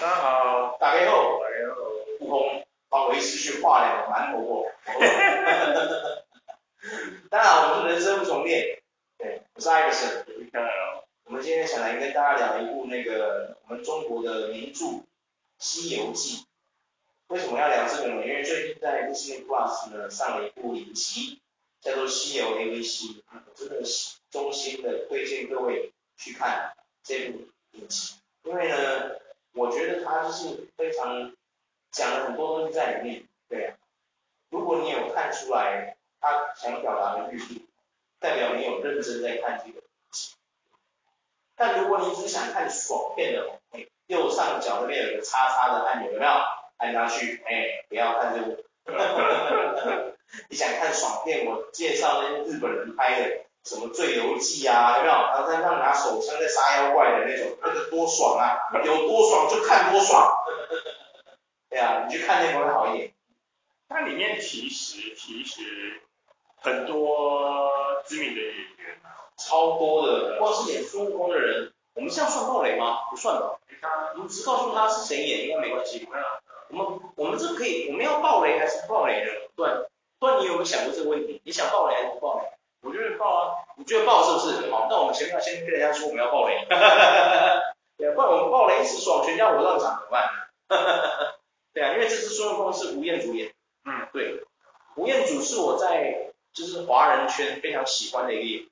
大家好，大家好，大家好，悟空帮维持去画两个馒头过。大家好，我们是人生不重练，对，我是艾克森，我们今天想来跟大家聊一部那个我们中国的名著《西游记》。为什么要聊这个呢？因为最近在 Disney Plus 呢上了一部影集，叫做《西游 AVC》，真的是衷心的推荐各位去看这部影集，因为呢，我觉得他就是非常讲了很多东西在里面，对啊。如果你有看出来他想表达的意，代表你有认真在看这个东西。但如果你只想看爽片的，右上角那边有个叉叉的按钮，有没有？按下去，哎，不要看这个。你想看爽片，我介绍那些日本人拍的，什么《醉游记》啊，有没有？然后在那拿手枪在杀妖怪的那种，那个多爽啊！有多爽就看多爽。对啊，你去看那部会好一点。它里面其实其实很多知名的演员，超多的，光是演孙悟空的人，我们这样算暴雷吗？不算吧。我们只告诉他是谁演，应该没关系。我们我们这可以，我们要暴雷还是不暴雷的？对，不然你有没有想过这个问题？你想暴雷还是不暴雷？我觉得爆啊，你觉得爆是不是？好，那我们前面要先跟人家说我们要爆雷。对，不然我们爆雷一时爽，全家我让场怎么办？对啊，因为这次孙悟空是吴彦祖演。嗯，对，吴彦祖是我在就是华人圈非常喜欢的一个演员，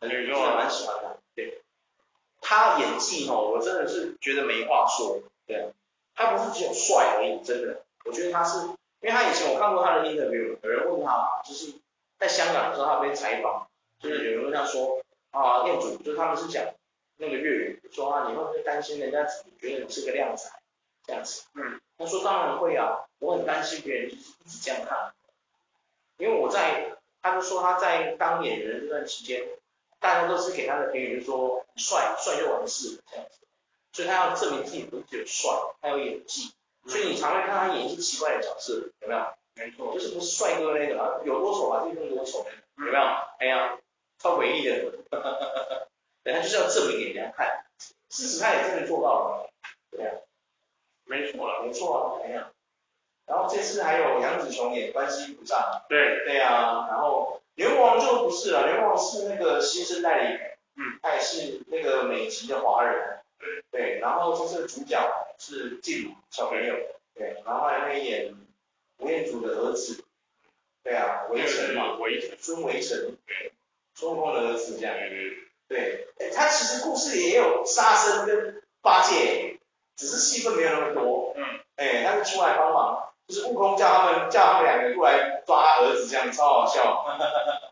很多人蛮喜欢的。对，他演技哦，我真的是觉得没话说。对。他不是只有帅而已，真的，我觉得他是，因为他以前我看过他的 interview，有人问他嘛，就是在香港的时候他被采访，就是有人问他说，啊，彦祖，就是他们是讲那个粤语，说啊，你会不会担心人家觉得你是个靓仔，这样子，嗯，他说当然会啊，我很担心别人就是一直这样看，因为我在，他就说他在当演员这段期间，大家都是给他的评语就是说，帅，帅就完事了，这样子。所以他要证明自己不是只有帅，他有演技。所以你常会看他演一些奇怪的角色，有没有？没错，就是不是帅哥那个啊，有多丑啊，就用多丑那个，有没有？哎呀，超诡异的。对，他就是要证明给人家看。事实他也真的做到了。对啊，没错了，没错啊，哎呀。然后这次还有杨紫琼也关西菩萨。对。对啊，然后牛王就不是了，牛王是那个新生代的演员，嗯，他也是那个美籍的华人。对，然后这次主角是静小朋友，对，然后还会演吴彦祖的儿子，对啊，围城嘛，围城，孙围城，对，孙悟空的儿子这样，对，对，他其实故事也有沙僧跟八戒，只是戏份没有那么多，嗯，哎，他是出来帮忙，就是悟空叫他们叫他们两个过来抓他儿子，这样超好笑，哈哈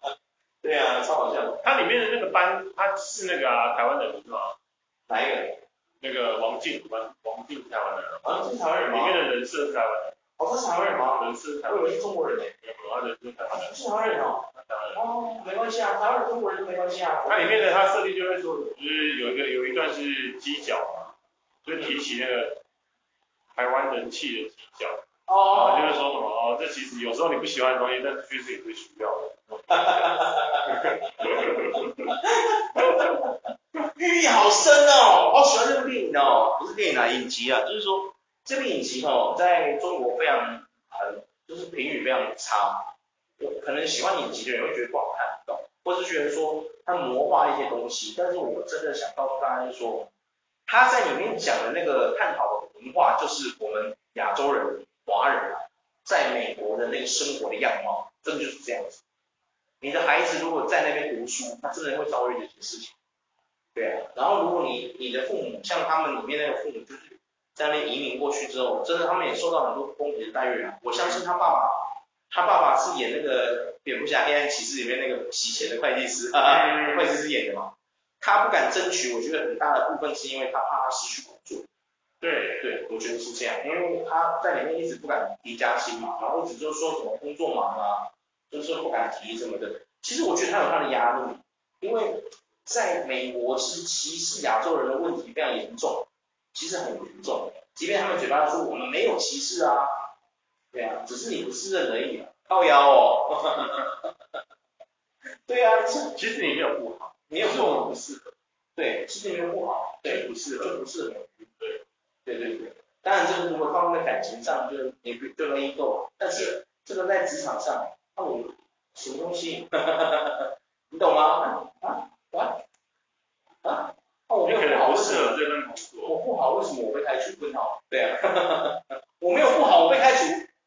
哈，对啊，超好笑，他里面的那个班，他是那个啊，台湾的是吗？哪一个？那个王静，王王静台湾人。王静台湾人吗？里面的人设是台湾人。哦，他是台湾人吗？人设。我以为是中国人呢。没有，他人是台湾人。是台湾人哦。台湾人。哦，没关系啊，台湾人、中国人都没关系啊。它里面的它设定就会说，就是有一个有一段是犄角嘛，就提起那个台湾人气的犄角。哦。然后就是说什么哦，这其实有时候你不喜欢的东西，但是确实也会需要的。哈哈哈哈哈哈。寓意好深哦，好喜欢这部电影哦，不是电影啊，影集啊，就是说这部影集哦，在中国非常很，就是评语非常差，有可能喜欢影集的人会觉得不好看，懂？或是觉得说它魔化一些东西，但是我真的想告诉大家就是说，他在里面讲的那个探讨的文化，就是我们亚洲人、华人啊，在美国的那个生活的样貌，真的就是这样子。你的孩子如果在那边读书，他真的会遭遇这些事情。对啊，然后如果你你的父母像他们里面那个父母，就是在那边移民过去之后，真的他们也受到很多不公平的待遇啊。我相信他爸爸，他爸爸是演那个蝙蝠侠黑暗骑士里面那个洗钱的会计师，啊，会计师演的嘛。他不敢争取，我觉得很大的部分是因为他怕他失去工作。对对，我觉得是这样，因为他在里面一直不敢提加薪嘛，然后一直就说什么工作忙啊，就是说不敢提什么的。其实我觉得他有他的压力，因为。在美国，是歧视亚洲人的问题非常严重，其实很严重。即便他们嘴巴说我们没有歧视啊，对啊，只是你不适应而已啊，靠腰哦。对啊，其实你没有不好，没有说我们不适合。对，其实你没有不好，对，不适合就不适合。对对对，当然，这个如果放在感情上就，就你就容易够，但是这个在职场上，那我什么东西？你懂吗？啊啊啊！那我没有不好，为什么？我不好，为什么我被开除？不好，对啊，我没有不好，我被开除，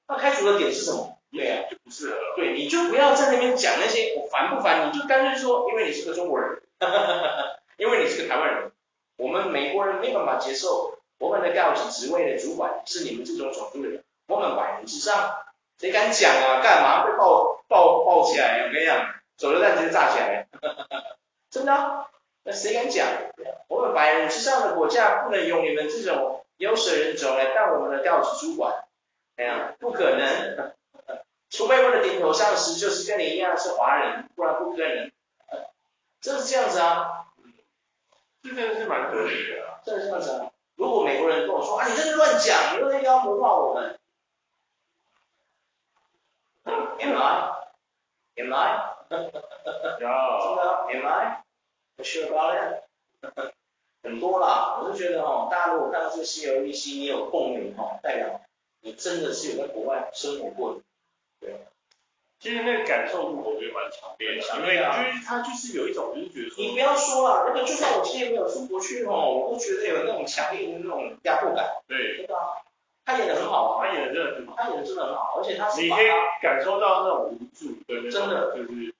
那开除的点是什么？对啊，就不适合。对，你就不要在那边讲那些我烦不烦？你就干脆说，因为你是个中国人，因为你是个台湾人，我们美国人没办法接受我们的高级职位的主管是你们这种种族的人，我们百人之上，谁敢讲啊？干嘛被爆爆爆起来？我跟你讲，手榴弹直接炸起来，真的啊？那谁敢讲？我们白人之上的国家不能用你们这种有色人种来当我们的高级主管，哎呀，不可能。除非我的顶头上司就是跟你一样是华人，不然不可能。真是这样子啊，这真的是蛮可惜的啊。真是这样子啊。如果美国人跟我说啊，你这是乱讲，你又要谋划我们。Am I? Am I? Yeah. 真的？Am I? Sure about it? 很多啦，我就觉得哦，大家如果看到这个 COEC，你有共鸣哦，代表你真的是有在国外生活过的。对，其实那个感受度我觉得蛮强烈的，因为就是他就是有一种就是觉得说，你不要说了，那个就算我今天没有出国去哦，我都觉得有那种强烈的那种压迫感。对，对吧？他演的很好啊，他演的真的很好，他演的真的很好，而且他是你可以感受到那种无助，对，真的就是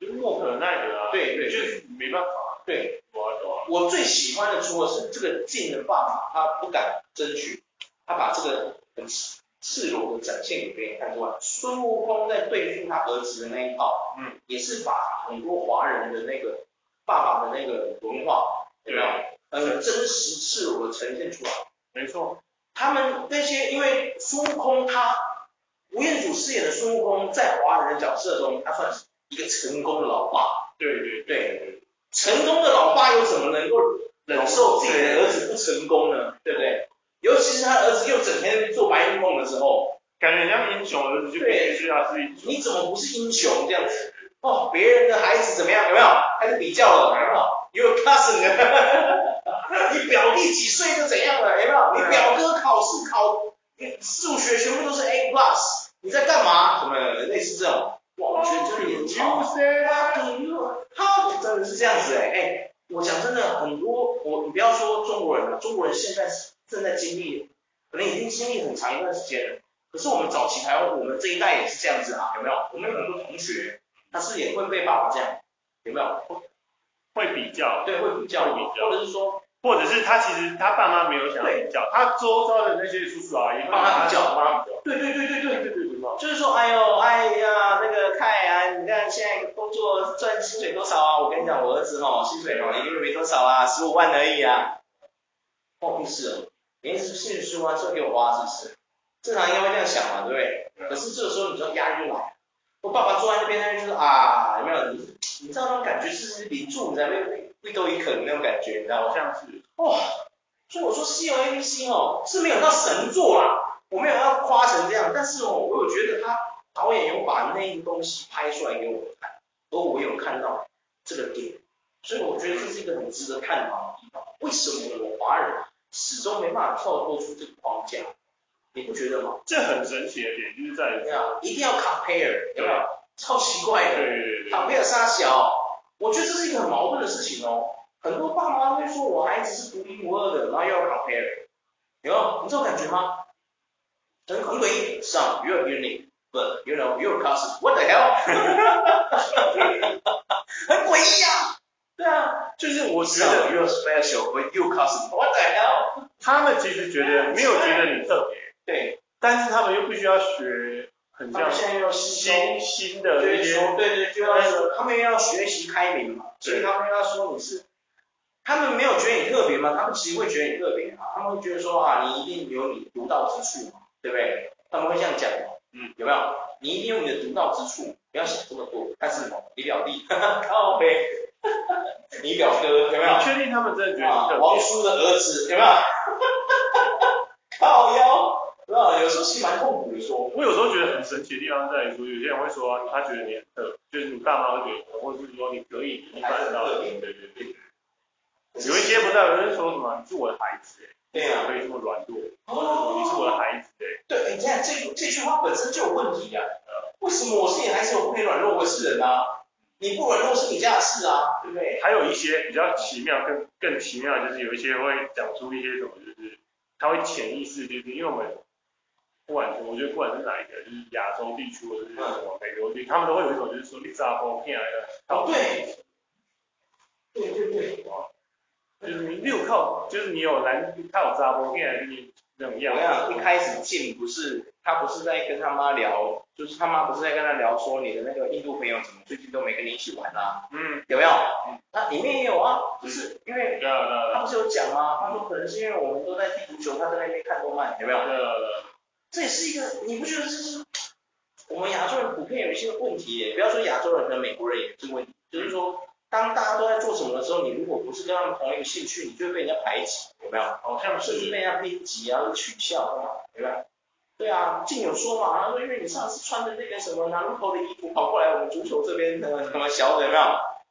就是莫可奈何啊，对对，就是没办法，对，我我我最喜欢的除了是这个静的爸爸，他不敢争取，他把这个很。赤裸的展现给别人看之外，孙悟空在对付他儿子的那一套，嗯，也是把很多华人的那个爸爸的那个文化，有没有？很真实赤裸的呈现出来。没错，他们那些因为孙悟空他吴彦祖饰演的孙悟空，在华人的角色中，他算是一个成功的老爸。对对对，成功的老爸又怎么能够忍受自己的儿子不成功呢？对不对？尤其是他儿子又整天做白日梦的时候，感觉像英雄，儿子就必须是他是英雄。你怎么不是英雄这样子？哦，别人的孩子怎么样？有没有？开始比较了，有没有？Your cousin，你表弟几岁就怎样了？有没有？你表哥考试考，数学全部都是 A plus，你在干嘛？什么类似这种？哇，我觉得真的也超。他真的是这样子哎哎。我讲真的，很多我你不要说中国人了，中国人现在是正在经历，可能已经经历很长一段时间了。可是我们早期台湾，我们这一代也是这样子啊，有没有？我们有很多同学，他是也会被爸爸这样，有没有？会比较，对，会比较，会比较，或者是说，或者是他其实他爸妈没有想比较，他周遭的那些叔叔阿姨帮他比较，帮他比较，对对对对对对对对，就是说，哎呦，哎呀，那个凯啊，你看现在工作赚薪水多少啊？我跟你讲，我儿子哦，薪水哦，一个月没多少啊，十五万而已啊。哦，不是哦，连是薪水十五万说给我花，是不是？正常应该会这样想嘛，对不对？可是这个时候你知道压力就来了，我爸爸坐在那边，他就是啊，有没有？你你知道那种感觉是顶住，你才会会多一口那种感觉，你知道吗？像是。哦，所以我说 C O A B C 哦，是没有到神作啦。我没有要夸成这样，但是哦，我有觉得他导演有把那个东西拍出来给我看，而我有看到这个点，所以我觉得这是一个很值得探讨的地方。为什么我们华人始终没办法跳脱出这个框架？你不觉得吗？这很神奇的点就是在于，一定要 compare，有没有？超奇怪的，对对对对，compare 三小，我觉得这是一个很矛盾的事情哦。很多爸妈会说我孩子是独一无二的，然后又要 compare，有没有？你这种感觉吗？很诡异，Son, you're unique, but you know you're cousin. What the hell？很诡异啊！对啊，就是我觉得 you're special, but you're cousin. What the hell？他们其实觉得没有觉得你特别，对，但是他们又必须要学很像新新的那些，对对，就要说他们要学习开明嘛，所以他们要说你是，他们没有觉得你特别吗？他们其实会觉得你特别啊，他们会觉得说啊，你一定有你独到之处嘛。对不对？他们会这样讲，嗯，有没有？你一定有你的独到之处，不要想这么多。但是你表弟，靠呗，你表哥有没有？你确定他们真的觉得、啊、王叔的儿子有没有？靠腰，有没有？有时候其实蛮痛苦的说。我有时候觉得很神奇的地方在于说，有些人会说他觉得你很特，就是你爸妈会觉得，或者是说你可以，你还是很特别，对对对。有一些不知道有人说什么，你是我的孩子，对啊，可以这么软弱，哦，你是我的孩子，对，哎，这样这这句话本身就有问题啊，为什么我是你孩子，我不可以软弱，我是人啊？你不软弱是你家的事啊，对不对？还有一些比较奇妙，更更奇妙就是有一些会讲出一些什么，就是他会潜意识，就是因为我们不管我觉得不管是哪一个，就是亚洲地区或者是什么美国地区，他们都会有一种就是说你咋不骗来的？哦，对，对对对，就是你六靠，就是你有男靠咋不骗来的？怎么样？一开始进不是他不是在跟他妈聊，就是他妈不是在跟他聊说你的那个印度朋友怎么最近都没跟你一起玩啊？嗯，有没有？那里面也有啊，就是因为他不是有讲吗？他说可能是因为我们都在踢足球，他在那边看动漫，有没有？对对对。这也是一个，你不觉得这是我们亚洲人普遍有一些问题耶？不要说亚洲人，和美国人也有这个问题，就是说。当大家都在做什么的时候，你如果不是跟他们同一个兴趣，你就会被人家排挤，有没有？好像甚至被人家编辑啊，取笑啊，对吧？对啊，竟有说嘛，他说因为你上次穿的那个什么南口的衣服跑过来我们足球这边的什么小的，有没有？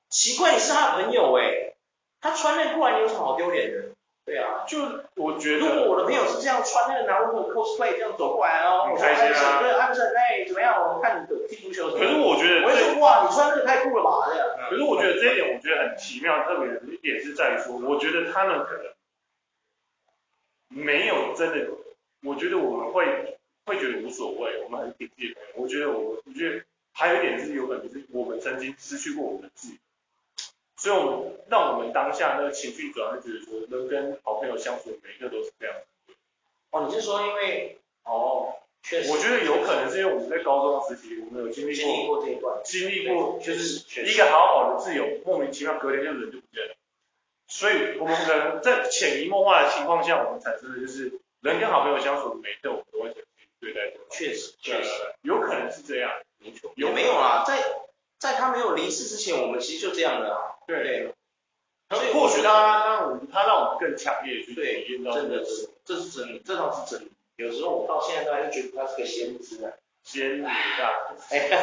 奇怪，你是他的朋友哎，他穿那过来，你有什么好丢脸的？对啊，就我觉得，如果我的朋友是这样穿那个拿入口 cosplay 这样走过来哦，我说艾森，对艾森，哎，怎么样？我们看你踢足球？可是我觉得，我会说哇，你穿这个太酷了吧？这样。可是我觉得这一点，我觉得很奇妙，特别的一点是在于说，我觉得他们可能没有真的，我觉得我们会会觉得无所谓，我们很顶级的朋友。我觉得我，我觉得还有一点是有可能是我们曾经失去过我们的自由。所以，我们让我们当下那个情绪主要是觉得说，能跟好朋友相处的每一个都是这样。哦，你是说因为哦，确实，我觉得有可能是因为我们在高中时期，我们有经历过经历过这一段，经历过就是一个好好的自由，莫名其妙隔天就人就不见了。所以，我们可能在潜移默化的情况下，我们产生的就是人跟好朋友相处的每一个，我们都会对待。确实，确实，有可能是这样，没错。有没有啊？在在他没有离世之前，我们其实就这样的啊。对，所以或许他让我们，他让我们更强烈去体验到，真的是，这是真的，这倒是真的。有时候我到现在都还是觉得他是个先知啊，仙女啊。哎 呀，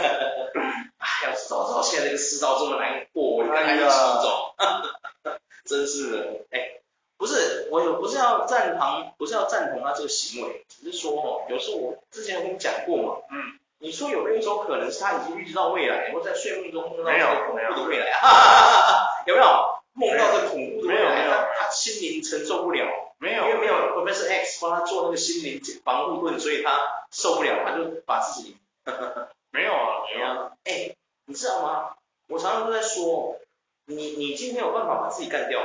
要早知道现在这个世道这么难过，我就跟他一起走。真是的，哎，不是，我有不是要赞同，不是要赞同他这个行为，只是说哦，有时候我之前有跟你讲过嘛，嗯。你说有没有一种可能是他已经预知到未来，或在睡梦中梦到这个恐怖的未来？哈哈哈，有没有梦到这恐怖的未来？他他心灵承受不了，没有，因为没有 Professor X 帮他做那个心灵防护盾，所以他受不了，他就把自己。没有啊，没有啊。哎，你知道吗？我常常都在说，你你今天有办法把自己干掉，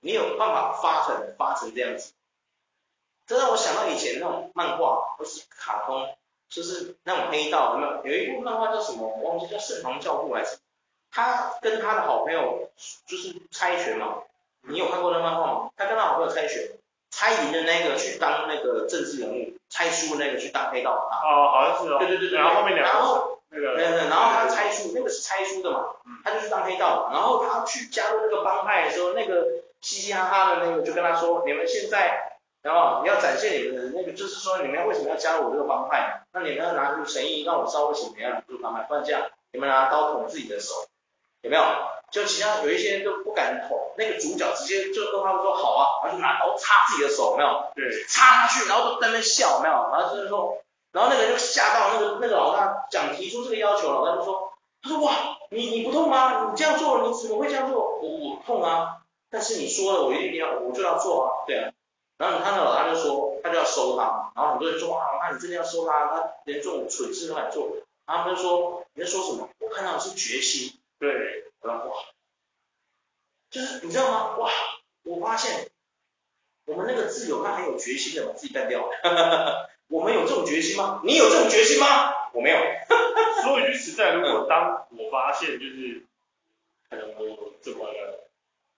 你有办法发狠发成这样子，这让我想到以前那种漫画或是卡通。就是那种黑道，有没有？有一部漫画叫什么？我忘记叫圣堂教父还是？他跟他的好朋友就是猜拳嘛。你有看过那漫画吗？他跟他好朋友猜拳，猜赢的那个去当那个政治人物，猜输的那个去当黑道。哦，好像是哦。对对对对。然后后面两个。然后那个。对对。然后他猜输，那个是猜输的嘛。他就去当黑道。然后他去加入那个帮派的时候，那个嘻嘻哈哈的那个就跟他说：“你们现在。”然后你要展现你们的那个，就是说你们为什么要加入我这个帮派？那你们要拿出诚意，让我知道为什么你要加入帮派。不然这样，你们拿刀捅自己的手，有没有？就其他有一些人都不敢捅，那个主角直接就跟他们说好啊，然后就拿刀插自己的手，有没有？对，插下去，然后就在那边笑，有没有？然后就是说，然后那个人就吓到，那个那个老大讲提出这个要求，老大就说，他说哇，你你不痛吗？你这样做，你怎么会这样做？我我痛啊，但是你说了，我一定要，我就要做啊，对啊。然后他的老大就说，他就要收他，然后很多人说啊，那你真的要收他，他连这种蠢事都敢做。然后他就说，你在说什么？我看到的是决心。对，然后哇，就是你知道吗？哇，我发现我们那个自由，他很有决心的把自己干掉。我们有这种决心吗？你有这种决心吗？我没有。说一句实在，如果当我发现就是可能我这么了，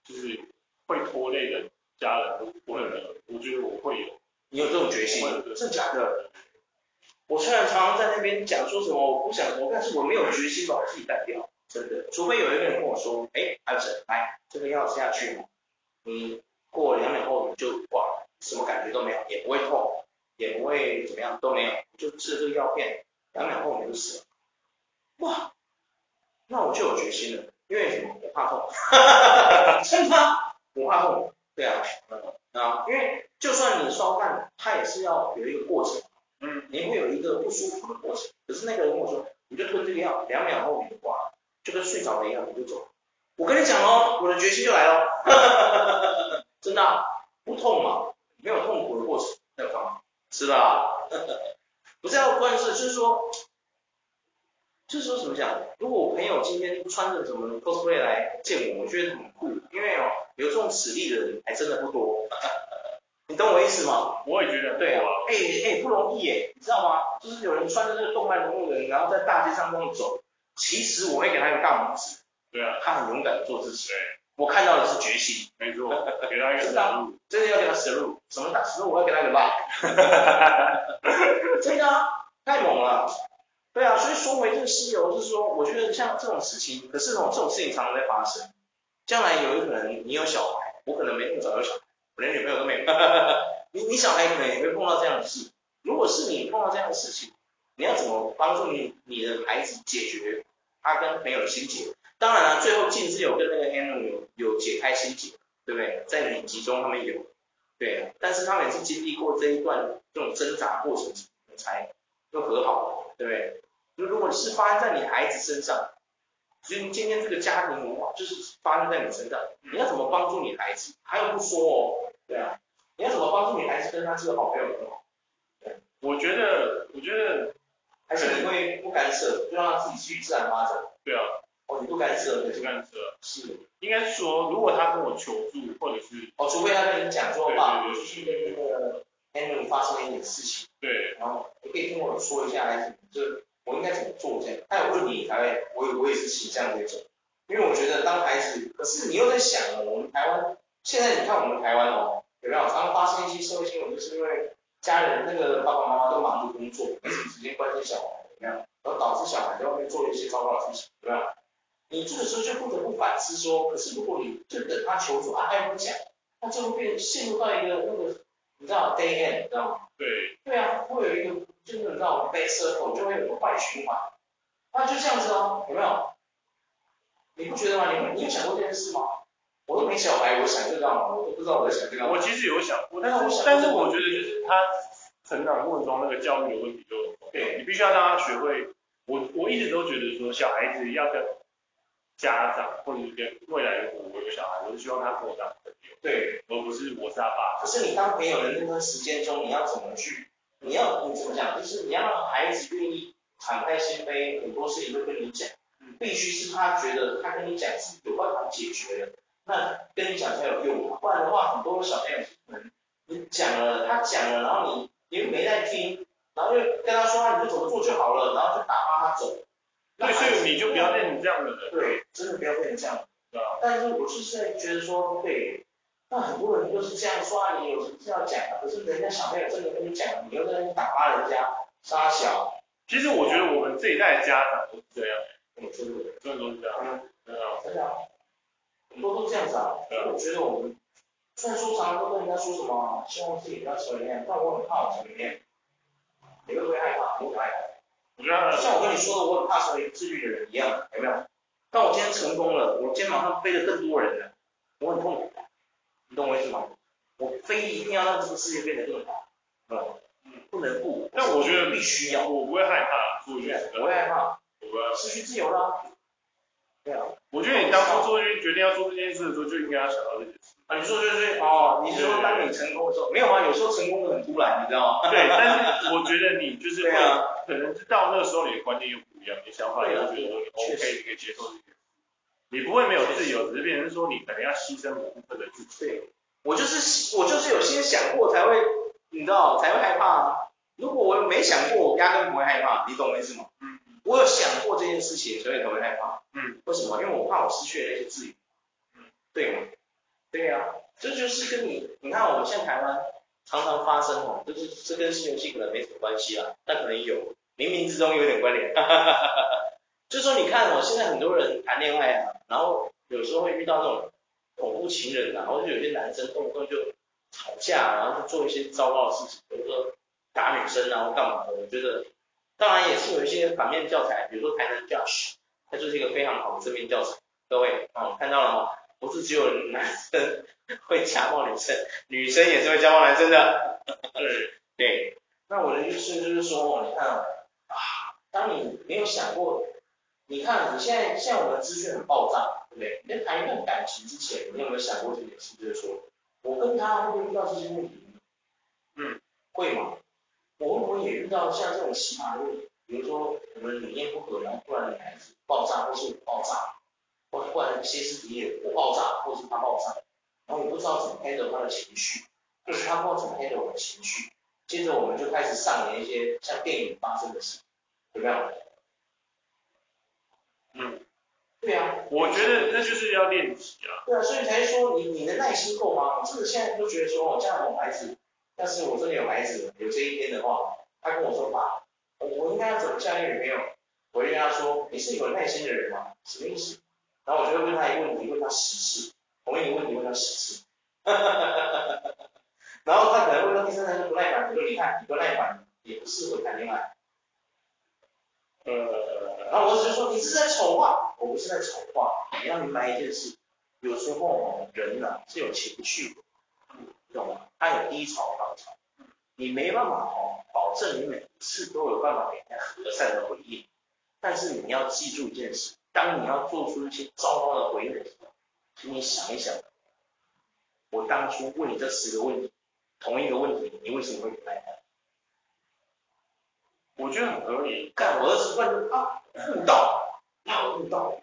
就是会拖累人。家人，我有，我觉得我会有。你有这种决心？真的假的？我虽然常常在那边讲说什么我不想活，但是我没有决心把我自己干掉，真的。除非有一个人跟我说，哎，阿哲，来，这个药吃下去，你过两秒后你就挂了，什么感觉都没有，也不会痛，也不会怎么样，都没有，就吃了这个药片，两秒后你就死了。哇，那我就有决心了。因为什么？我怕痛，真的，我怕痛，对啊，啊，因为就算你烧饭，它也是要有一个过程，嗯，你会有一个不舒服的过程，可是那个人跟我说，你就吞这个药，两秒后你就挂了，就跟睡着了一样，你就走。我跟你讲哦，我的决心就来了，真的、啊，不痛嘛，没有痛苦的过程，那个方法？是吧？不是要关事，就是说，就是说怎么讲？如果我朋友今天穿着什么 cosplay 来见我，我觉得很酷，因为哦，有这种实力的人还真的不多。你懂我意思吗？我也觉得。对啊，哎哎，不容易哎，你知道吗？就是有人穿着这个动漫人物的人，然后在大街上这样走，其实我会给他一个大拇指。对啊，他很勇敢的做自己。对，我看到的是决心。没错，给他一个 salute，真的要给他 salute，什么大 salute？我要给他一个 like。真的啊，太猛了。对啊，所以说回这个西游，就是说，我觉得像这种事情，可是哦，这种事情常常在发生。将来有可能你有小孩，我可能没那么早有小孩，我连女朋友都没有。你你小孩可能也会碰到这样的事。如果是你碰到这样的事情，你要怎么帮助你你的孩子解决他跟朋友的心结？当然了，最后静之有跟那个 Hanno 有有解开心结，对不对？在你集中他们有，对，但是他们也是经历过这一段这种挣扎过程才又和好了，对不对？如如果是发生在你孩子身上，今今天这个家庭文化就是发生在你身上，你要怎么帮助你孩子？还有不说哦，对啊，你要怎么帮助你孩子跟他这个好朋友很好？我觉得，我觉得还是你会不干涉，就让他自己去自然发展。对啊。哦，你不干涉，你不干涉，是，应该是说，如果他跟我求助，或者是，哦，除非他跟你讲说，爸，我去跟那个 Henry 发生了一点事情，对，然后你可以听我说一下，还是就我应该怎么做这样？他有问你才会，我我也是倾向这种，因为我觉得当孩子，可是你又在想，我们台湾，现在你看我们台湾哦，有没有常常发生一些社会新闻，就是因为家人那个爸爸妈妈都忙着工作，没什么时间关心小孩，怎么样？然后导致小孩在外面做了一些糟糕的事情，对吧？你这个时候就不得不反思说，可是如果你就等他求助，啊，还不讲，那就会变陷入到一个那个，你知道 day end，你知道吗？对。对啊，会有一个，就是你知道 bad circle，就会有个坏循环。那就这样子哦，有没有？你不觉得吗？你你有想过这件事吗？我都没小孩，我想这个干嘛？我都不知道我在想这个。我其实有想过，但是我想但是我觉得就是他成长过程中那个教育的问题就，对，你必须要让他学会。我我一直都觉得说小孩子要跟。家长或者是跟未来的我，我有小孩，我是希望他跟我当朋友，对，而不是我是他爸。可是你当朋友的那段时间中，你要怎么去？你要你怎么讲？就是你要让孩子愿意敞开心扉，很多事情都跟你讲，必须是他觉得他跟你讲是有办法解决的，那跟你讲才有用。不然的话，很多小朋友可能你讲了，他讲了，然后你你又没在听，然后又跟他说，你就怎么做就好了，然后就打发他走。对，所以你就不要变成这样的人。对，真的不要变成这样。对啊。但是我就是在觉得说，对，那很多人就是这样说啊，你有什么事要讲啊？可是人家小朋友真的跟你讲，你又在那边打发人家，杀小。其实我觉得我们这一代的家长都是这样。我，真的，真的都是这样。嗯，真的，真的，很多都这样子啊。所以我觉得我们虽然说常常都跟人家说什么，希望自己不要成为那样，但我很怕我成为那样。你会不会害怕？我很害怕。我觉得像我跟你说的，我很怕成为自律的人一样，有没有？但我今天成功了，我肩膀上背着更多人了，我很痛苦，你懂我意思吗？我非一定要让这个世界变得更好，嗯，不能不。但我觉得必须要，我不会害怕不会害怕，我不会失去自由了。对啊，我觉得你当初做决定要做这件事的时候，就应该要想到这件事。啊，你说对对哦，你是说当你成功的时候，没有啊，有时候成功的很突然，你知道吗？对，但是我觉得你就是会，可能是到那个时候你的观念又不一样，你想法又觉得 OK，你可以接受这件事。你不会没有自由，只是变成说你可能要牺牲某部分的自己。对，我就是我就是有先想过才会，你知道才会害怕。如果我没想过，我压根不会害怕，你懂我意思吗？嗯，我有想过这件事情，所以才会害怕。嗯，为什么？因为我怕我失去了那些自由。嗯，对吗？对呀、啊，这就是跟你，你看我们现在台湾常常发生哦，就是这跟新游戏可能没什么关系啦，但可能有，冥冥之中有点关联。哈哈哈哈哈。就说你看哦，现在很多人谈恋爱啊，然后有时候会遇到那种恐怖情人啊，或者有些男生动不动就吵架，然后就做一些糟糕的事情，比如说打女生啊或干嘛的。我觉得当然也是有一些反面教材，比如说台南 Josh，他就是一个非常好的正面教材。各位哦，看到了吗？不是只有男生会家暴女生，女生也是会家暴男生的。对 对，那我的意思就是说，你看啊，当你没有想过，你看你现在像我们资讯很爆炸，对不对？你在谈一段感情之前，你有没有想过这件事？就是说，我跟他会不会遇到这些问题？嗯，会吗？我会不会也遇到像这种奇葩的问题？比如说我们理念不合，然后突然女孩子爆炸，或是我爆炸，或者突然歇斯底里，我爆炸，或是他爆炸，然后我不知道怎么 handle 他的情绪，就是他不知道怎么 handle 我的情绪，接着我们就开始上演一些像电影发生的事，有没有？嗯，对啊，我觉得那就是要练习啊。对啊，所以才说你你的耐心够吗？我真的现在都觉得说，这样我孩子。但是我真的有孩子，有这一天的话，他跟我说爸，我应该要怎么教育女朋友？我就跟他说，你是有耐心的人吗？什么意思？然后我就会问他一个问题，问他十次，同一个问题问他十次，然后他可能问到第三次就不耐烦，我说你看你不耐烦也不适合谈恋爱。呃，然后我只是说你是在丑化，我不是在丑化，你要明白一件事，有时候人呢、啊、是有情绪的。懂吗？他有低潮高潮，你没办法哦，保证你每一次都有办法给人家和善的回应。但是你要记住一件事，当你要做出一些糟糕的回应的时候，请你想一想，我当初问你这十个问题，同一个问题，你为什么会不耐烦？我觉得很合理。干，我儿子问就啊，悟道，要悟道，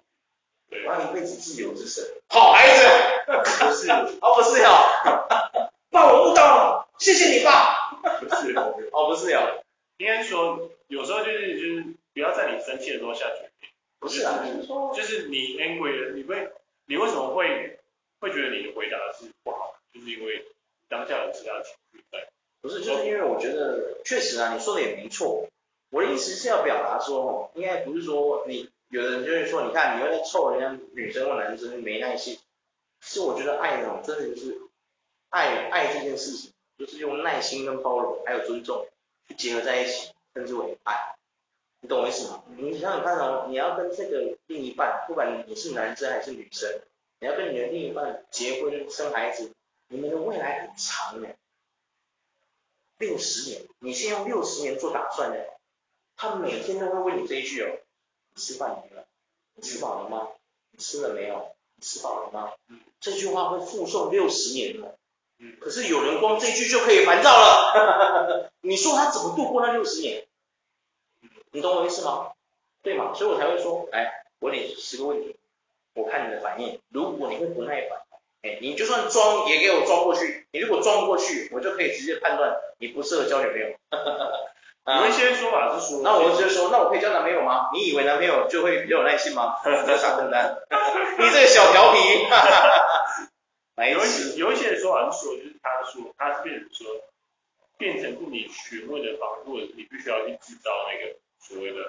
对，我要一辈子自由之身。好孩子，不是，哦不是哟。爸，我悟到了，谢谢你爸。不是，哦，不是呀，应该说，有时候就是就是不要在你生气的时候下决定。不是啊，就是说，就是你 angry 了，你会，你为什么会会觉得你的回答是不好？就是因为当下有其他情绪在。不是，就是因为我觉得确实啊，你说的也没错。我的意思是要表达说，哦，应该不是说你有的人就是说，你看你又在臭人家女生或男生没耐心。是我觉得爱那种真的就是。爱爱这件事情，就是用耐心跟包容，还有尊重去结合在一起，称之为爱。你懂我意思吗？你想想看哦，你要跟这个另一半，不管你是男生还是女生，你要跟你的另一半结婚生孩子，你们的未来很长的，六十年，你先用六十年做打算的。他每天都会问你这一句哦，你吃饭没了？你吃饱了吗？你吃了没有？你吃饱了吗？嗯，这句话会复诵六十年的。可是有人光这句就可以烦躁了，你说他怎么度过那六十年？你懂我意思吗？对吗？所以我才会说，哎，我问你十个问题，我看你的反应。如果你会不耐烦，哎，你就算装也给我装过去。你如果装不过去，我就可以直接判断你不适合交女朋友。有一些说法是说，那我直接说，那我可以交男朋友吗？你以为男朋友就会比较有耐心吗？傻笨蛋，你这个小调皮。有一有一些说法是说，就是他说他是变成说，变成是你询问的方式，或者是你必须要去制造那个所谓的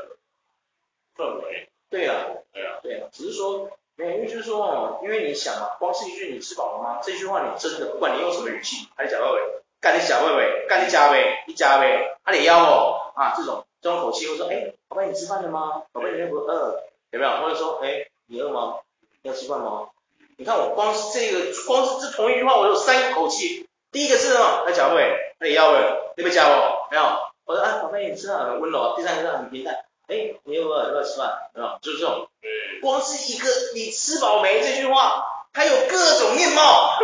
氛围。对啊，对啊，对啊，只是说，没有，因为就是说哦，因为你想嘛，光是一句你吃饱了吗？这句话你真的不管你用什么语气，还是假喂喂，干你假喂喂，干你假喂，你假喂，他得要哦啊这种这种口气，或者说，哎，宝贝你吃饭了吗？宝贝你又不饿，有没有？或者说，哎，你饿吗？你要吃饭吗？你看我光是这个，光是这同一句话，我有三个口气。第一个是哦，来讲喂，那你要喂，你没加我，没有。我说啊，宝贝，你吃饭很温柔。第三个是很平淡，哎，你有没有要不要吃饭？没有，就是这种。光是一个你吃饱没这句话，它有各种面貌。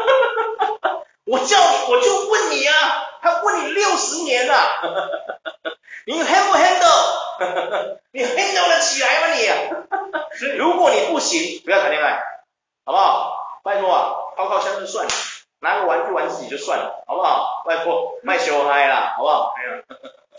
我叫你，我就问你啊，他问你六十年了，你 handle 不 handle？你 handle 得起来吗你？如果你不行，不要谈恋爱。好不好？拜托啊，靠靠枪就算了，拿个玩具玩自己就算了，好不好？拜托，卖羞嗨啦，好不好？没有，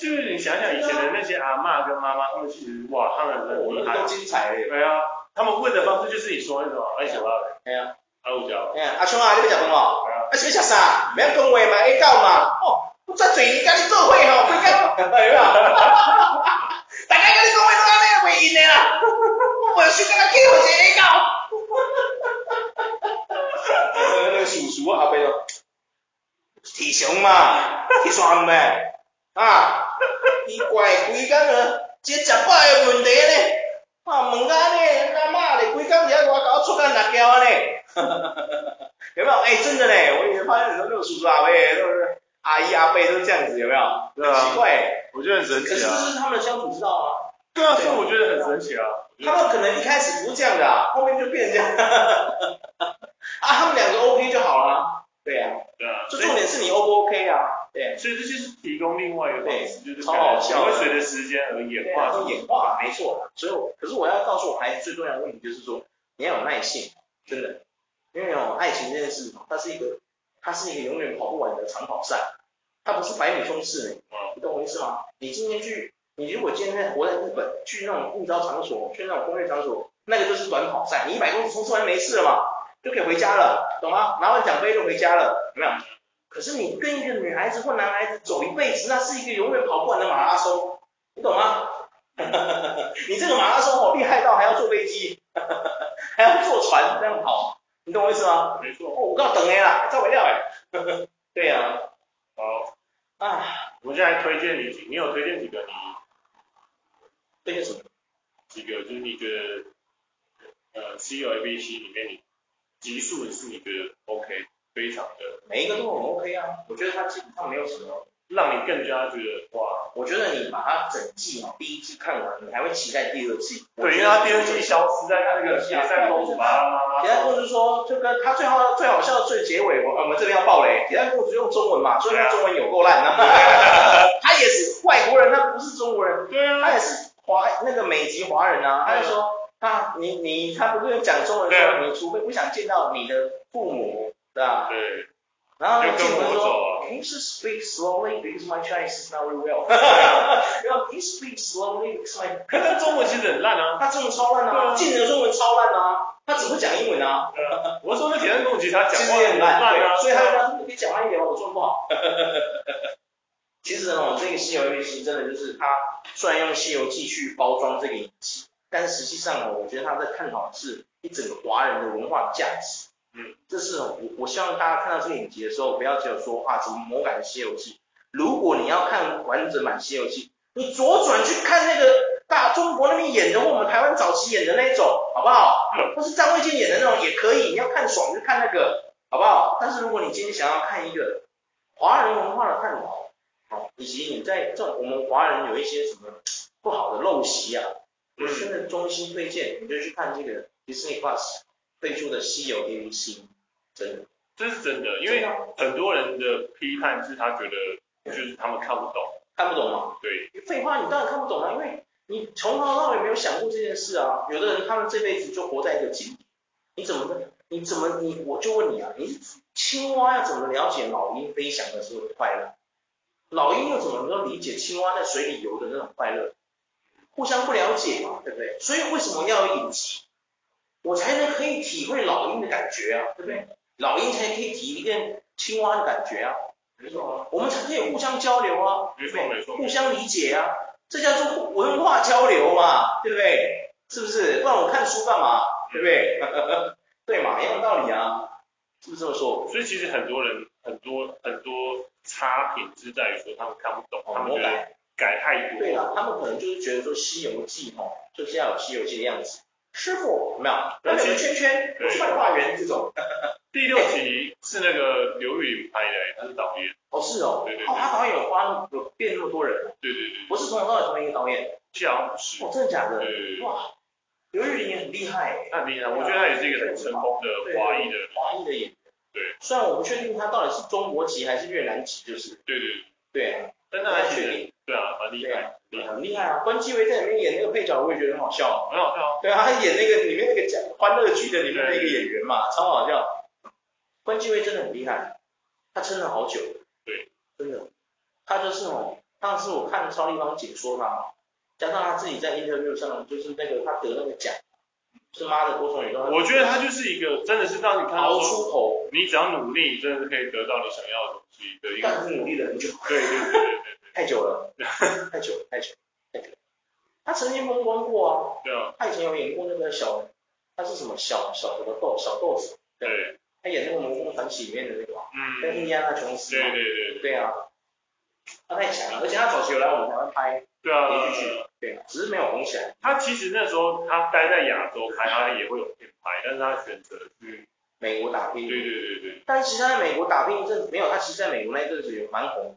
就是你想想以前的那些阿妈跟妈妈，他们其实哇，他们的我们都精彩的。对啊，他们问的方式就是你说那种，哎，小阿伯，哎呀，阿五角，哎呀，阿聪啊，你要食饭哦？啊，是要食啥？不要讲话嘛，会到嘛？哦，我遮济你跟你做伙吼，会干？对吧？大家跟你讲话都安尼袂应的啦，我袂想跟他去，我是会到。叔叔阿伯咯，体雄嘛，体爽呗，啊，奇怪，规工啊，这食饱的问题呢，啊，问啊呢，干嘛嘞？规工在外搞出干辣椒啊嘞？有没有？哎、欸，真的嘞，我以前发现很多那种叔叔阿伯，都是阿姨阿伯都这样子，有没有？对啊。奇怪，我觉得很神奇啊。可是这是他们的相处之道啊。对啊，所以我觉得很神奇啊。他们可能一开始不是这样的啊，后面就变成这样。啊，他们两个 OK 就好了。对啊。对啊。就重点是你 O 不 OK 啊？对。所以这就是提供另外一个方式，就是超好笑，会随着时间而演化，会演化，没错。所以我，可是我要告诉我孩子最重要的问题就是说，你要有耐性，真的。因为哦，爱情这件事，它是一个，它是一个永远跑不完的长跑赛，它不是百米冲刺呢。你懂我意思吗？你今天去，你如果今天活在日本，去那种应召场所，去那种工业场所，那个就是短跑赛，你一百公里冲刺完没事了嘛，就可以回家了，懂吗？拿完奖杯就回家了，有没有？可是你跟一个女孩子或男孩子走一辈子，那是一个永远跑不完的马拉松，你懂吗？你这个马拉松好厉害到还要坐飞机，还要坐船这样跑。你懂我意思吗？没错。哦，我刚等你啦，照没料哎。对呀、啊。好。啊，我现在推荐你几，你有推荐几个你？推荐什么？几个就是你觉得，呃，C 有 A B C 里面你级数是你觉得 OK，非常的。每一个都很 OK 啊，我觉得它基本上没有什么。让你更加觉得哇，我觉得你把它整季哦，第一季看完，你还会期待第二季。对，因为它第二季消失在那个决赛公主吧。铁蛋公主说，就跟他最好最好笑的最结尾，我我们这边要爆雷，铁蛋公主用中文嘛，所以他中文有够烂。他也是外国人，他不是中国人。对啊。他也是华那个美籍华人啊，他就说他你你他不是讲中文说，你除非不想见到你的父母，对吧？对。然后进门说，Can you speak slowly because my Chinese is not very well。然后 Can you speak slowly because my 可他中文其实很烂啊，他中文超烂啊，进人中文超烂啊，他只会讲英文啊。我说那铁蛋公主其实他讲其实也很烂啊，所以他他说你讲慢一点吧，我做不好。其实呢，这个《西游记》真的就是他虽然用《西游记》去包装这个影集，但是实际上呢，我觉得他在探讨的是一整个华人的文化价值。嗯，这是我我希望大家看到这个影集的时候，不要只有说啊怎么魔改的《西游记》。如果你要看完整版《西游记》，你左转去看那个大中国那边演的，或我们台湾早期演的那一种，好不好？或是张卫健演的那种也可以。你要看爽就看那个，好不好？但是如果你今天想要看一个华人文化的探讨，好，以及你在这种我们华人有一些什么不好的陋习啊，我真的衷心推荐，你就去看这个 Disney Plus。推出的西游 ABC，真的，这是真的，因为很多人的批判是他觉得就是他们看不懂，看不懂吗？对，废话，你当然看不懂啊，因为你从头到尾没有想过这件事啊。有的人他们这辈子就活在一个井底，你怎么你怎么你我就问你啊，你青蛙要怎么了解老鹰飞翔的时候的快乐？老鹰又怎么能够理解青蛙在水里游的那种快乐？互相不了解嘛，对不对？所以为什么要有影集？我才能可以体会老鹰的感觉啊，对不对？老鹰才可以体验青蛙的感觉啊，没错啊，我们才可以互相交流啊，没错没错，互相理解啊，这叫做文化交流嘛，对不对？是不是？不然我看书干嘛？对不对？对嘛，一样的道理啊，是不是这么说？所以其实很多人很多很多差评是在于说他们看不懂，他们觉得改太多。对啊，他们可能就是觉得说《西游记》哦，就是要有《西游记》的样子。师傅，有没有？然后有个圈圈，幻化圆这种。第六集是那个刘宇拍的，他是导演。哦，是哦。对对。哦，他导演有花有变那么多人。对对对。不是从头到尾同一个导演。这样是。哦，真的假的？对。哇，刘宇也很厉害。他很厉害，我觉得他也是一个很成功的华裔的华裔的演员。对。虽然我不确定他到底是中国籍还是越南籍，就是。对对对。但他还确定。对啊，蛮厉害。很厉害啊！关继威在里面演那个配角，我也觉得很好笑。很好笑。对啊，他演那个里面那个讲欢乐局的里面那个演员嘛，超好笑。关继威真的很厉害，他撑了好久。对，真的。他就是哦，上次我看超立方解说嘛，加上他自己在 interview 上，就是那个他得那个奖，是妈的多重宇宙。我觉得他就是一个，真的是让你看到熬出头，你只要努力，真的是可以得到你想要的东西的一个。但是努力了很久。对对对对对。太久了，太久了，太久了，他曾经风光过啊，对啊，他以前有演过那个小，他是什么小小什么豆小豆子，对，他演那个《魔宫传奇》里面的那个，嗯，跟印第安纳琼斯，对对对，对啊，他太强了，而且他早期有来我们台湾拍，对啊，连续剧，对啊，只是没有红起来。他其实那时候他待在亚洲拍，他也会有片拍，但是他选择去美国打拼。对对对对。但其实他在美国打拼一阵子，没有，他其实在美国那阵子也蛮红，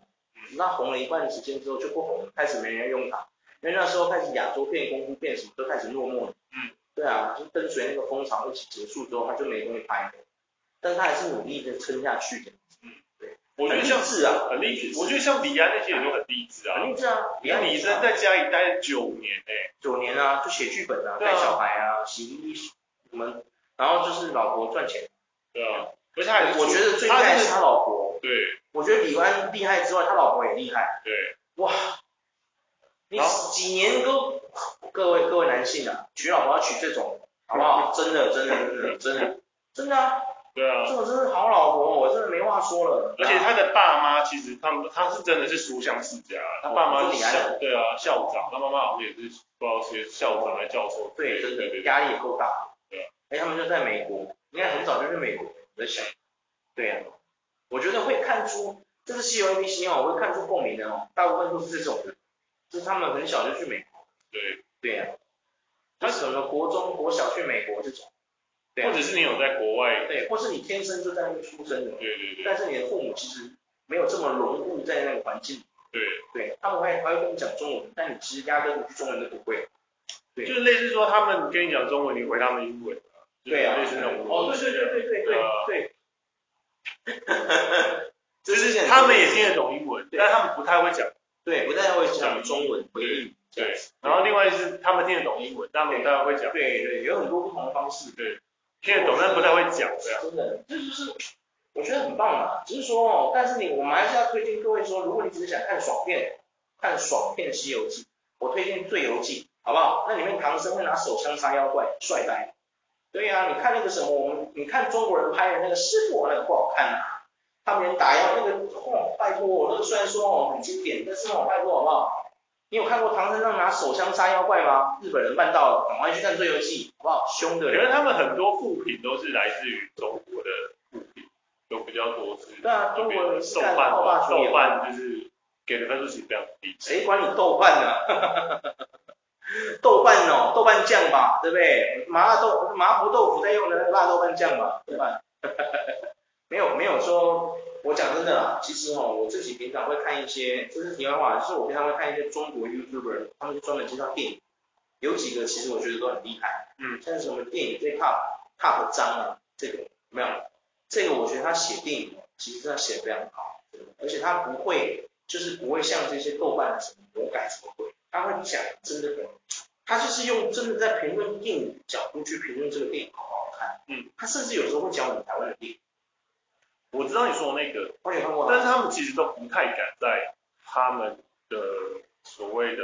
那红了一段时间之后就不红了，开始没人用他，因为那时候开始亚洲片、功夫片什么都开始落寞了。嗯。对啊，就跟随那个风潮一起结束之后，他就没东西拍了。但是他还是努力的撑下去的。嗯，对。我觉得像是啊，很励志。我觉得像李安那些人都很励志啊。很励志啊。李安李生在家里待了九年哎，九年啊，就写剧本啊，带小孩啊，洗衣服，我们，然后就是老婆赚钱。对啊。而且还我觉得最厉害是他老婆。对。我觉得李安厉害之外，他老婆也厉害。对。哇。你几年都，各位各位男性啊，娶老婆要娶这种。好不好？真的，真的，真的，真的，真的啊！对啊，这种真是好老婆，我真的没话说了。而且他的爸妈其实他们他是真的是书香世家，他爸妈是校对啊校长，他妈妈好像也是不知道是校长还是教授。对，真的压力也够大。对，哎，他们就在美国，应该很早就去美国。我在想，对啊，我觉得会看出这是西游 ABC 哦，我会看出共鸣的哦，大部分都是这种的，就是他们很小就去美国。对，对呀。他什么国中、国小去美国这种，对或者是你有在国外，对，或是你天生就在那边出生的，对对对，但是你的父母其实没有这么融入在那个环境，对。对，他们会还会跟你讲中文，但你其实压根一句中文都不会，对，就是类似说他们跟你讲中文，你回他们英文，对啊，类似那种，哦对对对对对对对，就是他们也听得懂英文，但他们不太会讲，对，不太会讲中文回应。对，然后另外是他们听得懂英文，但他们不太会讲。对对，有很多不同的方式。对，听得懂但不太会讲这样。真的，这就是我觉得很棒啊。只是说哦，但是你我们还是要推荐各位说，如果你只是想看爽片，看爽片《西游记》，我推荐《醉游记》，好不好？那里面唐僧会拿手枪杀妖怪，帅呆。对呀，你看那个什么，我们你看中国人拍的那个师傅那个不好看啊，他们连打妖那个，哦，拜托，那个虽然说哦很经典，但是哦拜托好不好？你有看过唐僧让拿手枪杀妖怪吗？日本人办到了，赶快去看《醉游记》，好不好？凶的人。因为他们很多副品都是来自于中国的副品，都比较多是。对啊，中国人豆瓣，豆瓣就是给的分数是非常低。谁管你豆瓣呢？豆瓣哦，豆瓣酱吧，对不对？麻辣豆麻婆豆腐在用的那个辣豆瓣酱吧，对吧？没有没有说。我讲真的啦，其实哦，我自己平常会看一些，就是题外话，就是我平常会看一些中国 YouTuber，他们就专门介绍电影，有几个其实我觉得都很厉害，嗯，像是什么电影最 top top 章啊，这个没有，这个我觉得他写电影其实他写的非常好，而且他不会，就是不会像这些豆瓣什么魔改什么鬼，他会讲真的很，他就是用真的在评论电影角度去评论这个电影好不好看，嗯，他甚至有时候会讲我们台湾的电影。我知道你说的那个，我也看过，但是他们其实都不太敢在他们的所谓的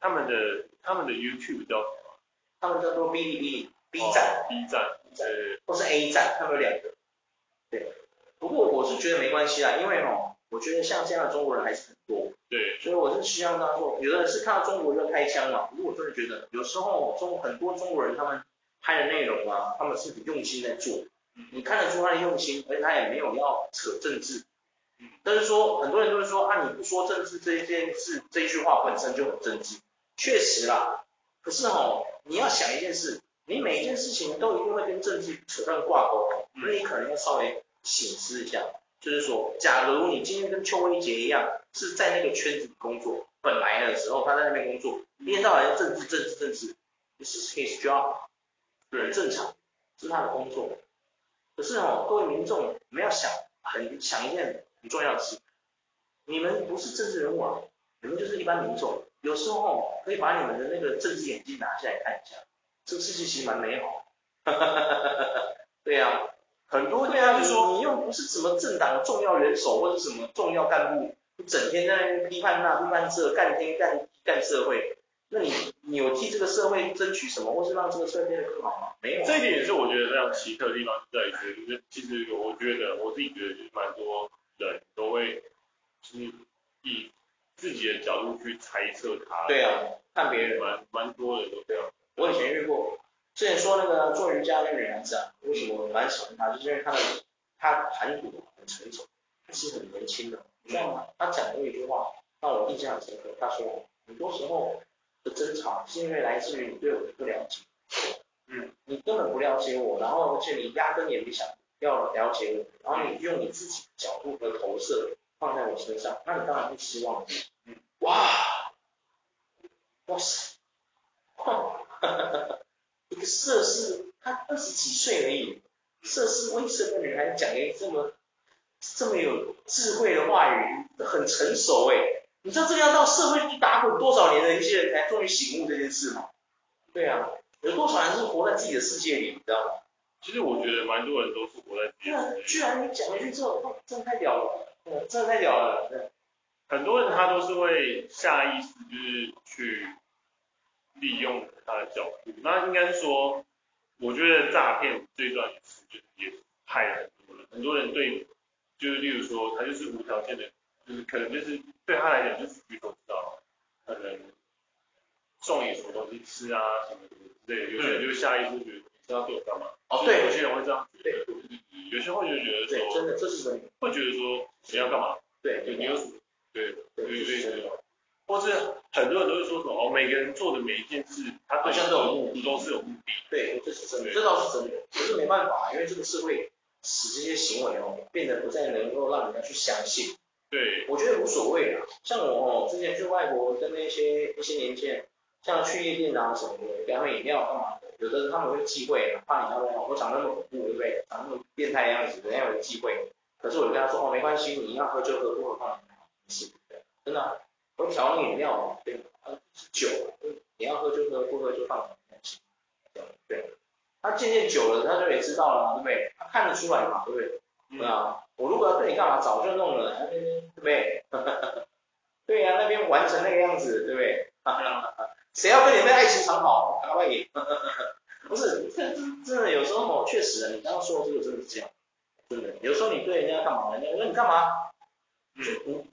他们的他们的 YouTube 叫什么？他们叫做哔哩哔哩 B 站，B 站，呃，或是 A 站，他们有两个。对，不过我是觉得没关系啦，因为哦，我觉得像这样的中国人还是很多。对，所以我是希望他说，有的人是看到中国就开枪嘛。如果真的觉得有时候中很多中国人他们拍的内容啊，他们是很用心在做。你看得出他的用心，而且他也没有要扯政治。但是说很多人都会说啊，你不说政治这一件事，这一句话本身就很政治。确实啦，可是哦，你要想一件事，你每一件事情都一定会跟政治扯上挂钩，那你可能要稍微醒思一下。就是说，假如你今天跟邱威杰一样，是在那个圈子工作，本来的时候他在那边工作，一天到晚要政治政治政治，This is his job，很正常，是他的工作。可是哦，各位民众，你们要想很想一件很重要的事，你们不是政治人物啊，你们就是一般民众。有时候哦可以把你们的那个政治眼镜拿下来看一下，这个世界其实蛮美好。哈哈哈。对呀，很多对啊，就说你又不是什么政党重要元首或者什么重要干部，整天在那批判那批判这，干天干干社会。那你你有替这个社会争取什么，或是让这个社会变得更好吗？没有。这一点也是我觉得非常奇特的地方，在于其实我觉得我自己觉得就是蛮多人都会就是以自己的角度去猜测他。对啊，看别人。蛮蛮多的都这样。我以前遇过，之前说那个做瑜伽那个女孩子啊，为什么我蛮喜欢她，就是因为她的她谈吐很成熟，她其实很年轻的，你知道吗？他讲过一句话让我印象很深刻，他说很多时候的争吵是因为来自于你对我的不了解，嗯，你根本不了解我，然后而且你压根也没想要了解我，然后你用你自己的角度和投射放在我身上，那你当然会失望，嗯，哇，哇塞，哈哈哈，一个涉世，他二十几岁而已。涉世未深的女孩讲一个这么这么有智慧的话语，很成熟哎。你知道这个要到社会去打滚多少年的一些人才终于醒悟这件事吗？对啊，有多少人是活在自己的世界里，你知道吗？其实我觉得蛮多人都是活在自己的世界里。居然你讲一句这种话，真的太屌了，真的太屌了。对，很多人他都是会下意识就是去利用他的角度，那应该是说。我觉得诈骗最重要一次就是也害了很多人，很多人对，就是例如说他就是无条件的，就是可能就是对他来讲就是举手之劳，可能送你什么东西吃啊什么什么之类的，有些人就下意识觉得你知道对我干嘛？哦，对，有些人会这样觉得，对，有些会就觉得说，真的这是真的，会觉得说你要干嘛？对，对，你有什么？对，对对对。或是很多人都会说什么哦，每个人做的每一件事，他好像都有目的，都是有目的。对，这是真的，这倒是真的。可是没办法，因为这个社会使这些行为哦，变得不再能够让人家去相信。对，我觉得无所谓啊。像我哦，之前去外国跟那些一些年轻人，像去夜店啊什么的，给他们饮料干嘛的，有的人他们会忌讳，怕你那边我长那么恐怖，对不对？长那么变态的样子，人家有忌讳。可是我跟他说哦，没关系，你要喝就喝，不喝放你没事，真的。我调饮料，对，酒，你要喝就喝，不喝就放对，对，他渐渐久了，他就也知道了，对不对？他看得出来嘛，对不对？对啊，我如果要对你干嘛，早就弄了，那边，对不对？对呀，那边玩成那个样子，对不对？谁要跟你们爱情长跑？开外野，不是，这真的有时候确实，你刚刚说的这个真的是这样，真的，有时候你对人家干嘛，人家说你干嘛？嗯。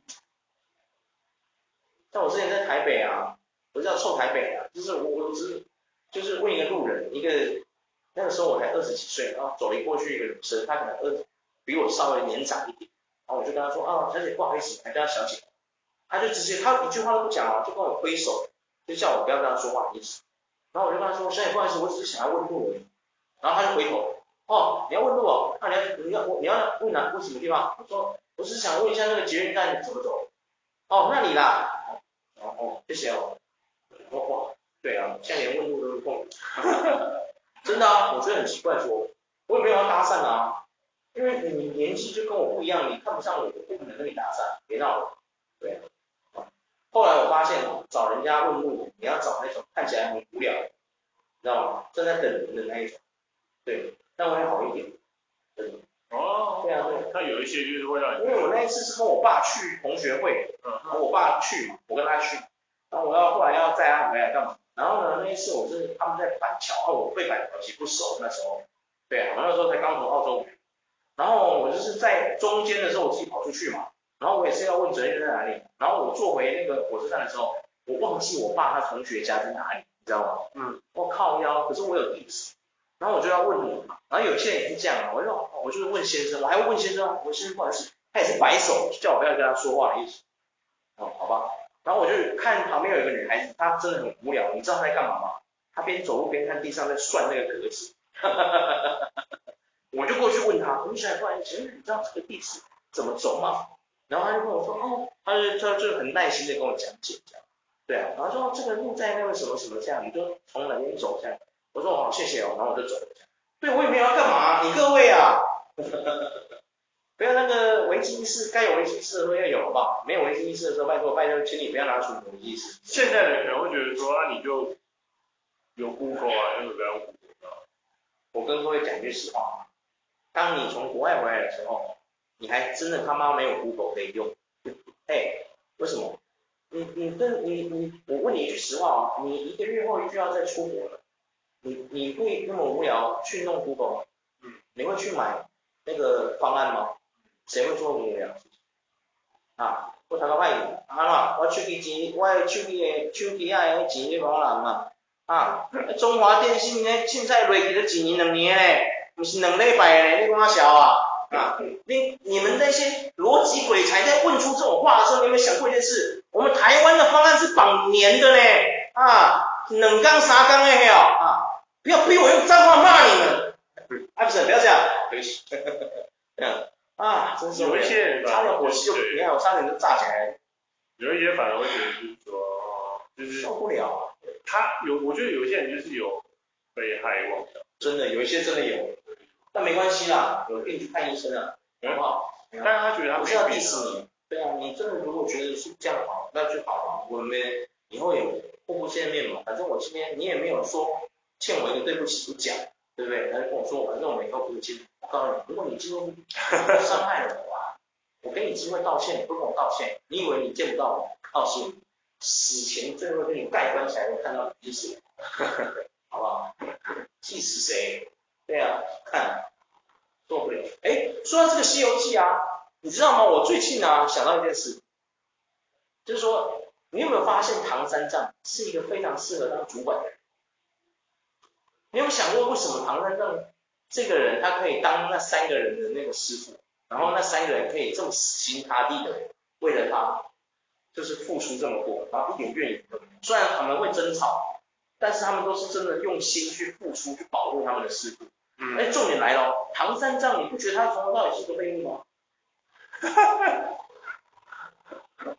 像我之前在台北啊，我叫臭台北啊，就是我我只是就是问一个路人，一个那个时候我才二十几岁，然后走一过去一个女生，她可能二比我稍微年长一点，然后我就跟她说啊，小姐不好意思，还叫小姐，她就直接她一句话都不讲啊，就跟我挥手，就叫我不要跟她说话的意思。然后我就跟她说，小姐不好意思，我只是想要问路而已。然后她就回头，哦，你要问路哦，那你要你要你要问哪问什么地方？我说我只是想问一下那个捷运站怎么走。哦，那你啦。哦哦，谢谢哦。哦哇，对啊，现在连问路都是痛。真的啊，我觉得很奇怪说，说我也没有要搭讪啊，因为你年纪就跟我不一样，你看不上我，我不可能跟你搭讪，别闹了。对啊。后来我发现哦，找人家问路，你要找那种看起来很无聊，你知道吗？正在等人的那一种。对，那我会好一点。真的。哦，对啊，对，他有一些就是会让你，因为我那一次是跟我爸去同学会，嗯，和我爸去，我跟他去，然后我要后来要载他回来干嘛？然后呢，那一次我是他们在板桥，哦，我对板桥其实不熟那时候，对啊，我那时候才刚从澳洲是在中间的时候我自己跑出去嘛，然后我也是要问责任在哪里，然后我坐回那个火车站的时候，我忘记我爸他同学家在哪里，你知道吗？嗯，我靠腰，可是我有地址。然后我就要问你嘛，然后有些人也是这样啊，我就我就是问先生，我还要问先生，我先生不好意思，他也是摆手，叫我不要跟他说话的意思。哦，好吧。然后我就看旁边有一个女孩子，她真的很无聊，你知道她在干嘛吗？她边走路边看地上在算那个格子。我就过去问他，我就想不好意思，你知道这个地址怎么走吗？然后他就跟我说，哦，他就他就很耐心的跟我讲解这样。对啊，然后说这个路在那个什么什么这样，你就从哪边走这样。我说好，谢谢哦，然后我就走了。对，我也没有要干嘛，你各位啊，不要那个危机意识，该有危机意识的时候要有好不好？没有危机意识的时候，拜托拜托，请你不要拿出危机意识。现在的人会觉得说，啊，你就有 Google 啊，为什么不要 Google 啊？我跟各位讲句实话，当你从国外回来的时候，你还真的他妈没有 Google 可以用。哎，为什么？你你跟你你，我问你一句实话啊，你一个月后就要再出国了。你你会那么无聊去弄 Google 吗？嗯，你会去买那个方案吗？谁会做无聊？啊，我头壳歹用，啊嘛，我手机钱，我的手机的手机啊的钱你无人嘛？啊，中华电信呢，凊彩落去都一年两年嘞，不是两礼拜嘞，你讲啥笑啊？啊，你你们那些逻辑鬼才在问出这种话的时候，你有没有想过一件事？我们台湾的方案是绑年的嘞，啊，冷刚啥刚哎呀，啊，不要逼我用脏话骂你们，啊不是不要这样，对。不起，啊，真是有一些人差点火气就，你看我差点就炸起来。有一些反而会觉得就是说，就是受不了。他有，我觉得有一些人就是有被害妄想，真的有一些真的有，但没关系啦，有病去看医生啊，好不好？但是他觉得他不是要 diss 你，对啊，你真的如果觉得是这样好，那就好了，我们以后也互不见面嘛，反正我今说欠我一个对不起不讲，对不对？他就跟我说，反正我们以后不会见。我告诉你，如果你今天伤害了我啊，我给你机会道歉，你不跟我道歉，你以为你见不到我？告诉你，死前最后跟你盖棺起来，我看到你就是我，好不好？气死谁？对啊，看，做不了。哎，说到这个《西游记》啊，你知道吗？我最近啊想到一件事，就是说，你有没有发现唐三藏是一个非常适合当主管的人？想问为什么唐三藏这个人他可以当那三个人的那个师傅，然后那三个人可以这么死心塌地的为了他？就是付出这么多，然后一点怨言都没有。虽然他们会争吵，但是他们都是真的用心去付出，去保护他们的师傅。嗯。哎，重点来了，唐三藏，你不觉得他从头到尾是个废物吗？哈哈哈。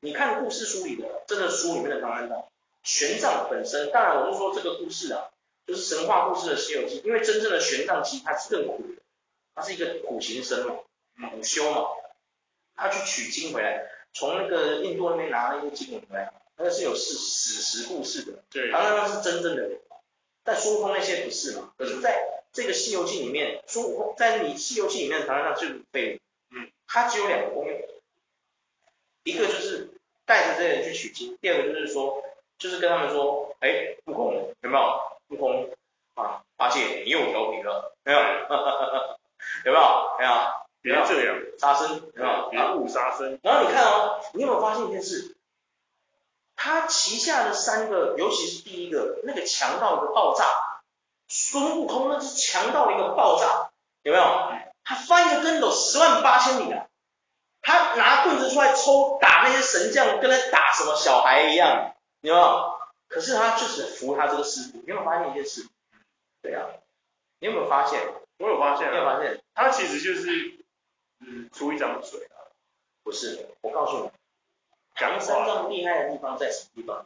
你看故事书里的，真的书里面的唐三藏，玄奘本身，当然我是说这个故事啊，就是神话故事的《西游记》，因为真正的玄奘其实他是更苦的，他是一个苦行僧嘛，苦修嘛，他去取经回来。从那个印度那边拿了一个经文回来，那个是有史史实故事的，对，当然那是真正的人，但孙悟空那些不是嘛？可是在这个《西游记》里面，孙悟空在你《西游记》里面，唐三藏就是废物，嗯，他只有两个功用，一个就是带着这些人去取经，第二个就是说，就是跟他们说，哎，悟空有没有？悟空啊，八戒你又调皮了，没有？有没有？没有。别这样，杀生啊，别误杀生。然后你看哦，你有没有发现一件事？他旗下的三个，尤其是第一个那个强到一个爆炸，孙悟空那是强到一个爆炸，有没有？他翻一个跟斗十万八千里啊！他拿棍子出来抽打那些神将，跟他打什么小孩一样，有没有？可是他就是服他这个师傅。你有没有发现一件事？对啊，你有没有发现？我有发现，你有发现？他其实就是。嗯，出一张嘴啊？不是，我告诉你，唐三藏厉害的地方在什么地方？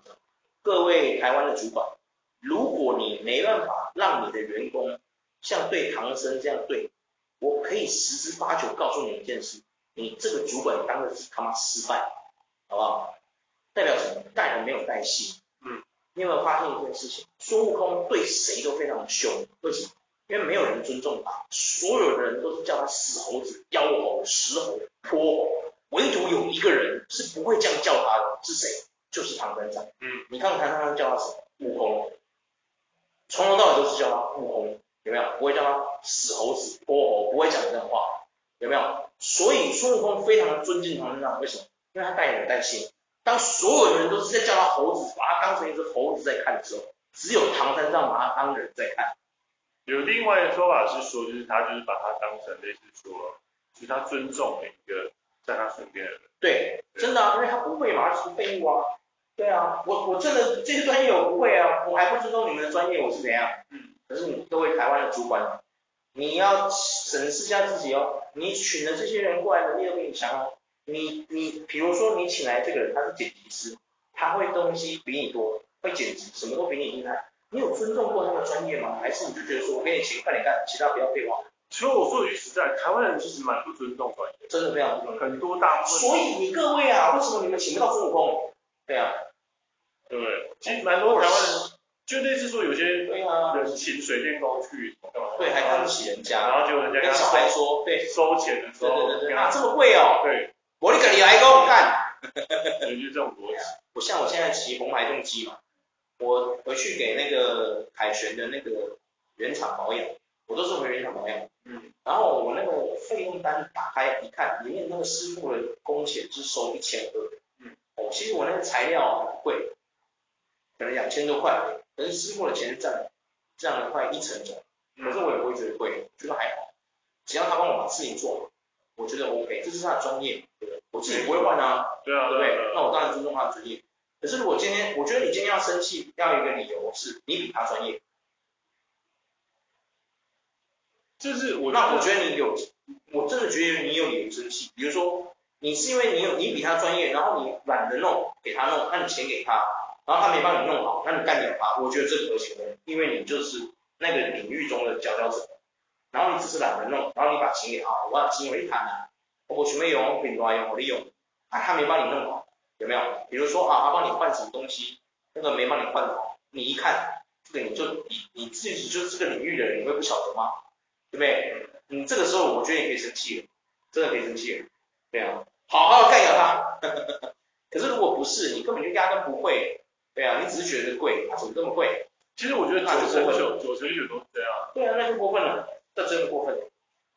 各位台湾的主管，如果你没办法让你的员工像对唐僧这样对，我可以十之八九告诉你一件事，你这个主管当的是他妈失败，好不好？代表什么？带人没有带心。没有发现一件事情？孙悟空对谁都非常的凶，为什么？因为没有人尊重他，所有的人都是叫他死猴子、妖猴、石猴、泼猴，唯独有一个人是不会这样叫他的，是谁？就是唐三藏。嗯，你看看唐三藏叫他什么？悟空，从头到尾都是叫他悟空，有没有？不会叫他死猴子、泼猴，不会讲这样的话，有没有？所以孙悟空非常的尊敬唐三藏，为什么？因为他带人带心。当所有的人都是在叫他猴子，把他当成一只猴子在看的时候，只有唐三藏把他当人在看。有另外一个说法是说，就是他就是把他当成类似说，就是他尊重的一个在他身边的人。对，对真的啊，因为他不会嘛，他是废物啊。对啊，我我真的这些专业我不会啊，我还不尊重你们的专业，我是怎样？嗯。可是你各位台湾的主管，你要审视一下自己哦。你请的这些人过来能力都比你强哦。你你比如说你请来这个人，他是剪辑师，他会东西比你多，会剪辑，什么都比你厉害。你有尊重过他的专业吗？还是你就觉得说我给你钱快点干，其他不要废话？其实我说句实在，台湾人其实蛮不尊重专业，真的非常不尊重。很多大部分。所以你各位啊，为什么你们请不到孙悟空？对啊，对不对？其实蛮多台湾人，就类似说有些对啊，人请水电工去干嘛？对，还看不起人家，然后就人家跟小孩说，对，收钱的时候，对对对对，啊这么贵哦，对，我你跟你来工干，对，就这种逻辑。我像我现在骑红牌重机嘛。我回去给那个凯旋的那个原厂保养，我都是回原厂保养。嗯，然后我那个费用单打开一看，里面那个师傅的工钱是收一千二。嗯，哦，其实我那个材料很贵，可能两千多块，可是师傅的钱占占了快一成左右。可是我也不会觉得贵，觉得还好。只要他帮我把事情做好，我觉得 OK，这是他的专业，我自己不会换啊，对啊，对不对？那我当然尊重他的专业。可是如果今天，我觉得你今天要生气，要有一个理由是你比他专业。就是我，那我觉得你有，我真的觉得你有理由生气。比如说，你是因为你有你比他专业，然后你懒得弄，给他弄，那你钱给他，然后他没帮你弄好，那你干掉他，我觉得这可行的，因为你就是那个领域中的佼佼者。然后你只是懒得弄，然后你把钱给他，我把钱给他啊，我准备用，我可以挪用，我利用，啊，他没帮你弄好，有没有？比如说啊，他帮你换什么东西，那个没帮你换好，你一看，这个你就你你自己就是这个领域的人，你会不晓得吗？对不对？你这个时候我觉得你可以生气了，真的可以生气了。对啊，好好的干掉他。可是如果不是，你根本就压根不会。对啊，你只是觉得贵，它怎么这么贵？其实我觉得九成九九成九都是这样。对啊，那就过分了，这真的过分了。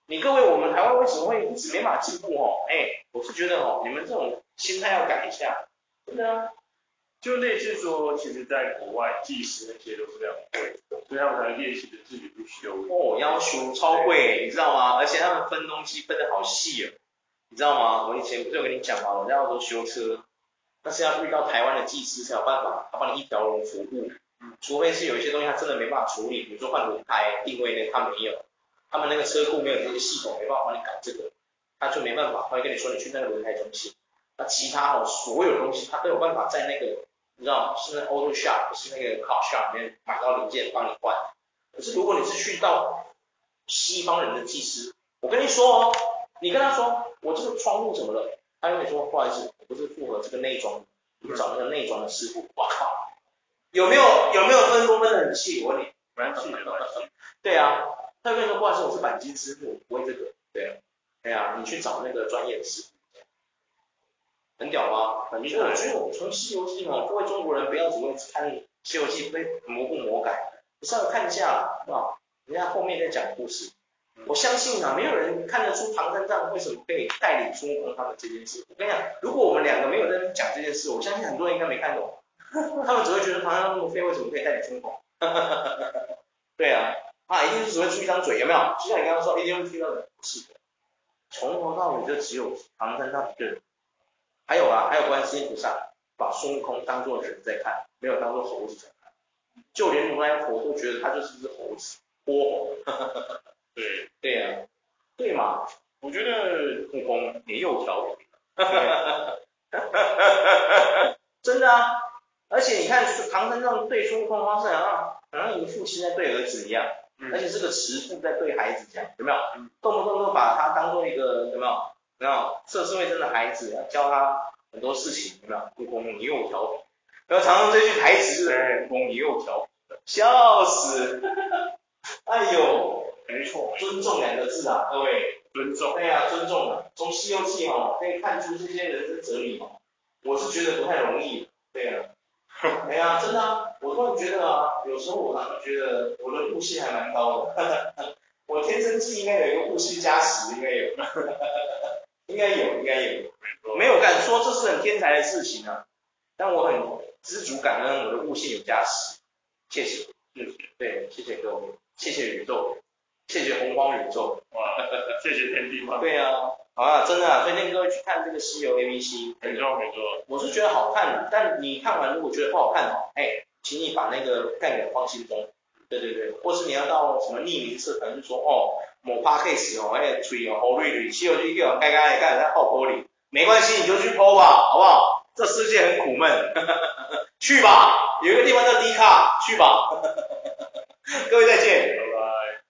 你各位，我们台湾为什么会一直没法进步哦？哎，我是觉得哦，你们这种心态要改一下。真的啊。就类似说，其实在国外技师那些都是这样贵，所以他们才练习的自己去修。哦，要修超贵，你知道吗？而且他们分东西分的好细哦，你知道吗？我以前不是有跟你讲吗？我在澳洲修车，但是要遇到台湾的技师才有办法，他帮你一条龙服务。嗯，除非是有一些东西他真的没办法处理，比如说换轮胎、定位那他没有，他们那个车库没有这些系统，没办法帮你搞这个，他就没办法，他会跟你说你去那个轮胎中心。那其他哦，所有东西他都有办法在那个。你知道吗？是那 auto shop，是那个 car shop 里面买到零件帮你换。可是如果你是去到西方人的技师，我跟你说哦，你跟他说我这个窗户怎么了？他跟你说不好意思，我不是符合这个内装，你找那个内装的师傅。我靠，有没有有没有分工分得很细？我问你，蛮细的，蛮细。对啊，他跟你说不好意思，我是鈑金师傅，我不会这个。对啊，对啊，你去找那个专业的师傅。很屌吧？很厉害。我觉得我从《西游记》嘛，各位中国人不要只会看《西游记》，被魔不魔改，你稍微看一下，是吧？人家后面在讲故事。我相信啊，没有人看得出唐三藏为什么可以带领孙悟空他们这件事。我跟你讲，如果我们两个没有在讲这件事，我相信很多人应该没看懂。他们只会觉得唐三藏那么废，为什么可以带领孙悟空？对啊，啊，一定是只会出一张嘴，有没有？就像你刚刚说，一定会出一张嘴，不是的，从头到尾就只有唐三藏一个人。还有啊，还有观世音菩萨把孙悟空当做人在看，没有当做猴子在看，就连如来佛都觉得他就是只猴子，泼猴。对对呀、啊，对嘛？我觉得悟空也有调皮。真的啊，而且你看唐三藏对孙悟空方式好像好像一个父亲在对儿子一样，嗯、而且是个慈父在对孩子讲，有没有？嗯、动不动就把他当做一个有没有？没有，涉世未深的孩子啊，教他很多事情，有没有？悟空，你又调皮。然后常常这句台词，悟空，你又调皮，笑死。哎呦，没错，尊重两个字啊，各位，尊重。对啊，尊重啊。从《西游记》哈可以看出这些人生哲理嘛，我是觉得不太容易。对啊，哎呀，真的啊，我突然觉得啊，有时候我常常觉得我的悟性还蛮高的，我天生记应该有一个悟性加十，应该有。应该有，应该有，没有敢说这是很天才的事情啊，但我很知足感恩，我的悟性有加持，谢谢，谢谢，对，谢谢各位，谢谢宇宙，谢谢洪荒宇宙，哇，谢谢天地嘛，对啊，好啊，真的啊，推荐各位去看这个西游 A B C，没错没错，我是觉得好看，但你看完如果觉得不好看哦，哎，请你把那个概念放心中，对对对，或是你要到什么匿名社团就说哦。某 podcast 哦，哎，吹哦，好绿绿，西游记一个，该该该在泡玻璃，没关系，你就去 po 吧，好不好？这世界很苦闷，去吧，有一个地方叫 D 卡，去吧，各位再见。